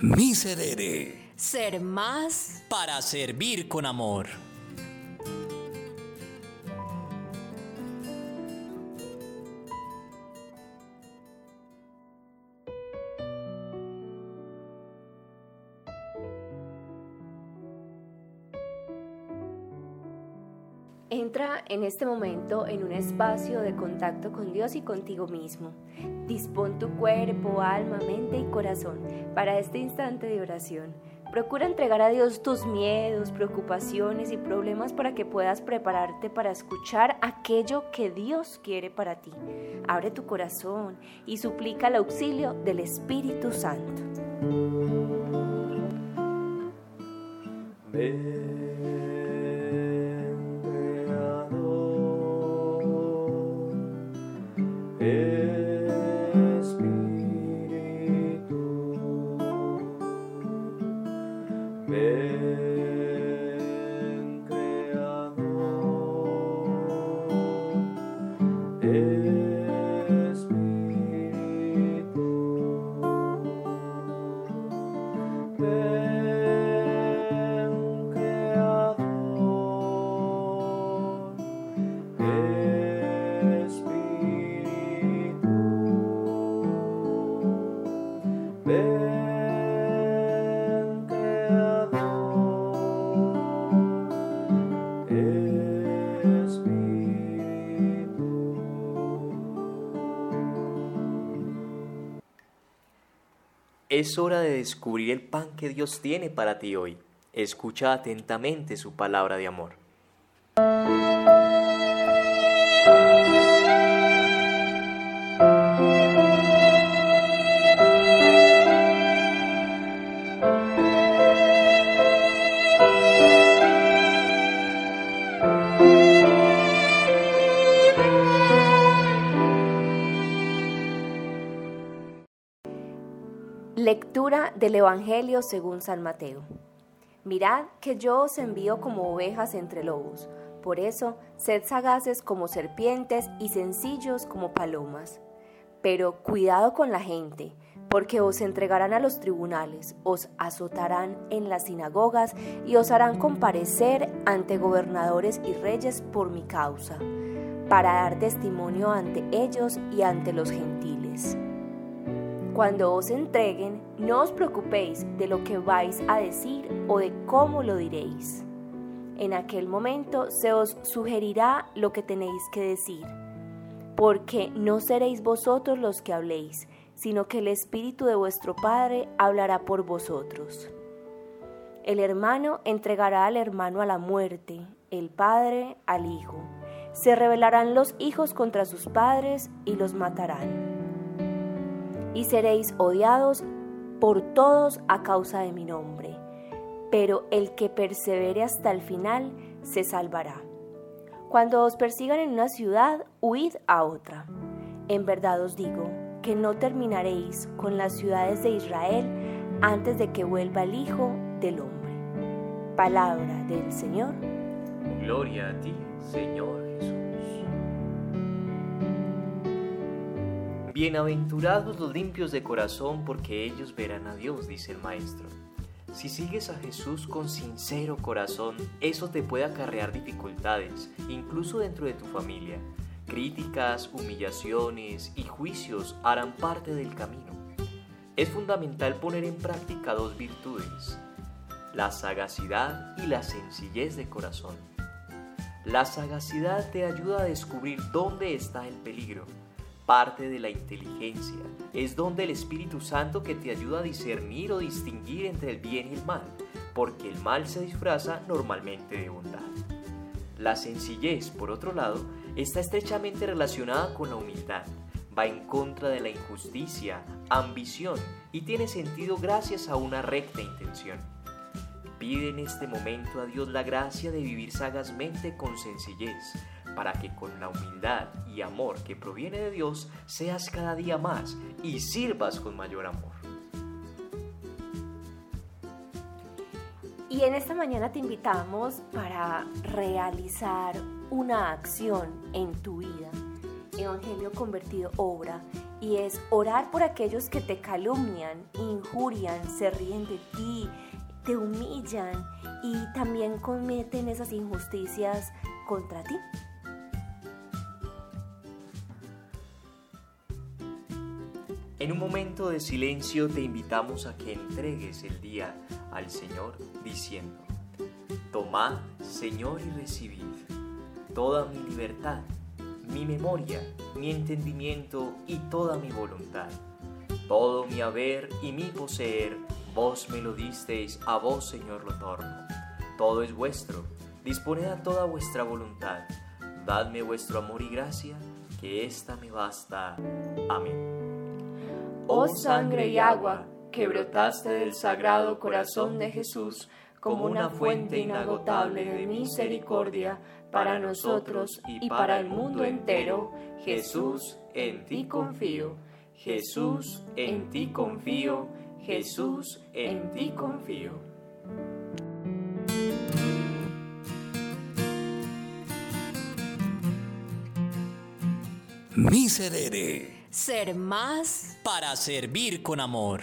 Miserere. Ser más para servir con amor. Entra en este momento en un espacio de contacto con Dios y contigo mismo. Dispón tu cuerpo, alma, mente y corazón para este instante de oración. Procura entregar a Dios tus miedos, preocupaciones y problemas para que puedas prepararte para escuchar aquello que Dios quiere para ti. Abre tu corazón y suplica el auxilio del Espíritu Santo. Es hora de descubrir el pan que Dios tiene para ti hoy. Escucha atentamente su palabra de amor. Lectura del Evangelio según San Mateo. Mirad que yo os envío como ovejas entre lobos, por eso sed sagaces como serpientes y sencillos como palomas. Pero cuidado con la gente, porque os entregarán a los tribunales, os azotarán en las sinagogas y os harán comparecer ante gobernadores y reyes por mi causa, para dar testimonio ante ellos y ante los gentiles. Cuando os entreguen, no os preocupéis de lo que vais a decir o de cómo lo diréis. En aquel momento se os sugerirá lo que tenéis que decir, porque no seréis vosotros los que habléis, sino que el Espíritu de vuestro Padre hablará por vosotros. El hermano entregará al hermano a la muerte, el Padre al Hijo. Se rebelarán los hijos contra sus padres y los matarán y seréis odiados por todos a causa de mi nombre. Pero el que persevere hasta el final se salvará. Cuando os persigan en una ciudad, huid a otra. En verdad os digo que no terminaréis con las ciudades de Israel antes de que vuelva el Hijo del Hombre. Palabra del Señor. Gloria a ti, Señor Bienaventurados los limpios de corazón, porque ellos verán a Dios, dice el Maestro. Si sigues a Jesús con sincero corazón, eso te puede acarrear dificultades, incluso dentro de tu familia. Críticas, humillaciones y juicios harán parte del camino. Es fundamental poner en práctica dos virtudes, la sagacidad y la sencillez de corazón. La sagacidad te ayuda a descubrir dónde está el peligro parte de la inteligencia. Es donde el Espíritu Santo que te ayuda a discernir o distinguir entre el bien y el mal, porque el mal se disfraza normalmente de bondad. La sencillez, por otro lado, está estrechamente relacionada con la humildad. Va en contra de la injusticia, ambición y tiene sentido gracias a una recta intención. Pide en este momento a Dios la gracia de vivir sagazmente con sencillez, para que con la humildad y amor que proviene de Dios seas cada día más y sirvas con mayor amor. Y en esta mañana te invitamos para realizar una acción en tu vida. Evangelio convertido obra y es orar por aquellos que te calumnian, injurian, se ríen de ti, te humillan y también cometen esas injusticias contra ti. En un momento de silencio te invitamos a que entregues el día al Señor diciendo, Tomad, Señor, y recibid toda mi libertad, mi memoria, mi entendimiento y toda mi voluntad. Todo mi haber y mi poseer, vos me lo disteis, a vos, Señor, lo torno. Todo es vuestro, disponed a toda vuestra voluntad. Dadme vuestro amor y gracia, que ésta me basta. Amén. Oh sangre y agua, que brotaste del sagrado corazón de Jesús como una fuente inagotable de misericordia para nosotros y para el mundo entero, Jesús, en ti confío. Jesús, en ti confío. Jesús, en ti confío. Miserere. Ser más Para servir con amor.